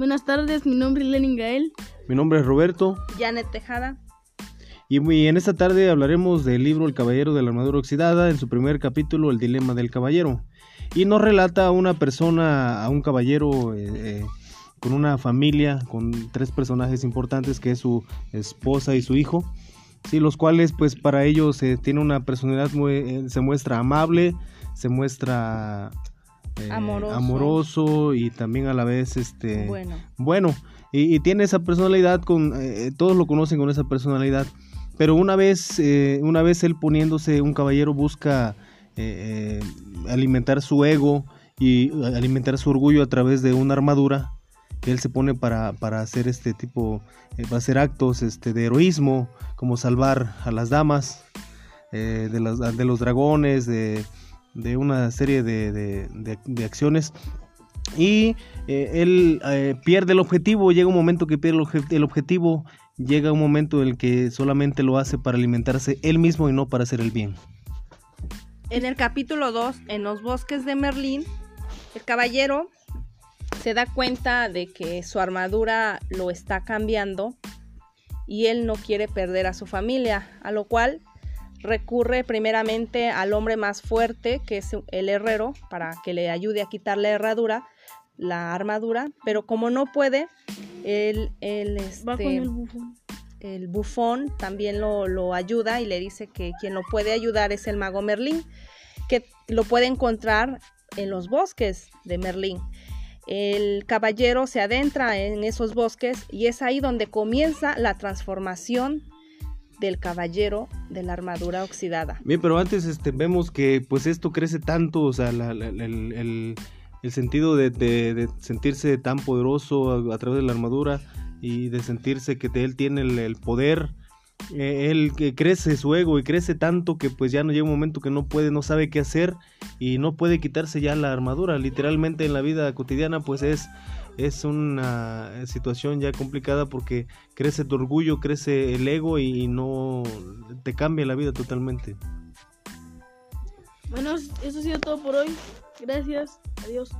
Buenas tardes, mi nombre es Lenin Gael. Mi nombre es Roberto. Janet Tejada. Y, en esta tarde hablaremos del libro El Caballero de la Armadura Oxidada, en su primer capítulo, El Dilema del Caballero. Y nos relata a una persona, a un caballero eh, eh, con una familia, con tres personajes importantes, que es su esposa y su hijo. Sí, los cuales pues para ellos eh, tiene una personalidad muy, eh, se muestra amable, se muestra eh, Amoroso. amoroso y también a la vez este Bueno. bueno y, y tiene esa personalidad con eh, todos lo conocen con esa personalidad pero una vez eh, una vez él poniéndose un caballero busca eh, eh, alimentar su ego y alimentar su orgullo a través de una armadura que él se pone para, para hacer este tipo eh, para hacer actos este de heroísmo como salvar a las damas eh, de, las, de los dragones de, de una serie de, de- acciones y eh, él eh, pierde el objetivo, llega un momento que pierde el, el objetivo, llega un momento en el que solamente lo hace para alimentarse él mismo y no para hacer el bien. En el capítulo 2, en los bosques de Merlín, el caballero se da cuenta de que su armadura lo está cambiando y él no quiere perder a su familia, a lo cual recurre primeramente al hombre más fuerte, que es el herrero, para que le ayude a quitar la herradura, la armadura, pero como no puede, él, él, Va este, con el bufón. el bufón también lo, lo ayuda y le dice que quien lo puede ayudar es el mago Merlín, que lo puede encontrar en los bosques de Merlín. El caballero se adentra en esos bosques y es ahí donde comienza la transformación del caballero de la armadura oxidada. Bien, pero antes este, vemos que pues esto crece tanto, o sea, la- el, sentido de, sentirse tan poderoso a, través de la armadura y de sentirse que él tiene el, poder, eh, él que crece su ego y crece tanto que pues ya no llega un momento que no puede, no sabe qué hacer y no puede quitarse ya la armadura. Literalmente en la vida cotidiana pues es es una situación ya complicada porque crece tu orgullo, crece el ego y no te cambia la vida totalmente. Bueno, eso ha sido todo por hoy. Gracias. Adiós.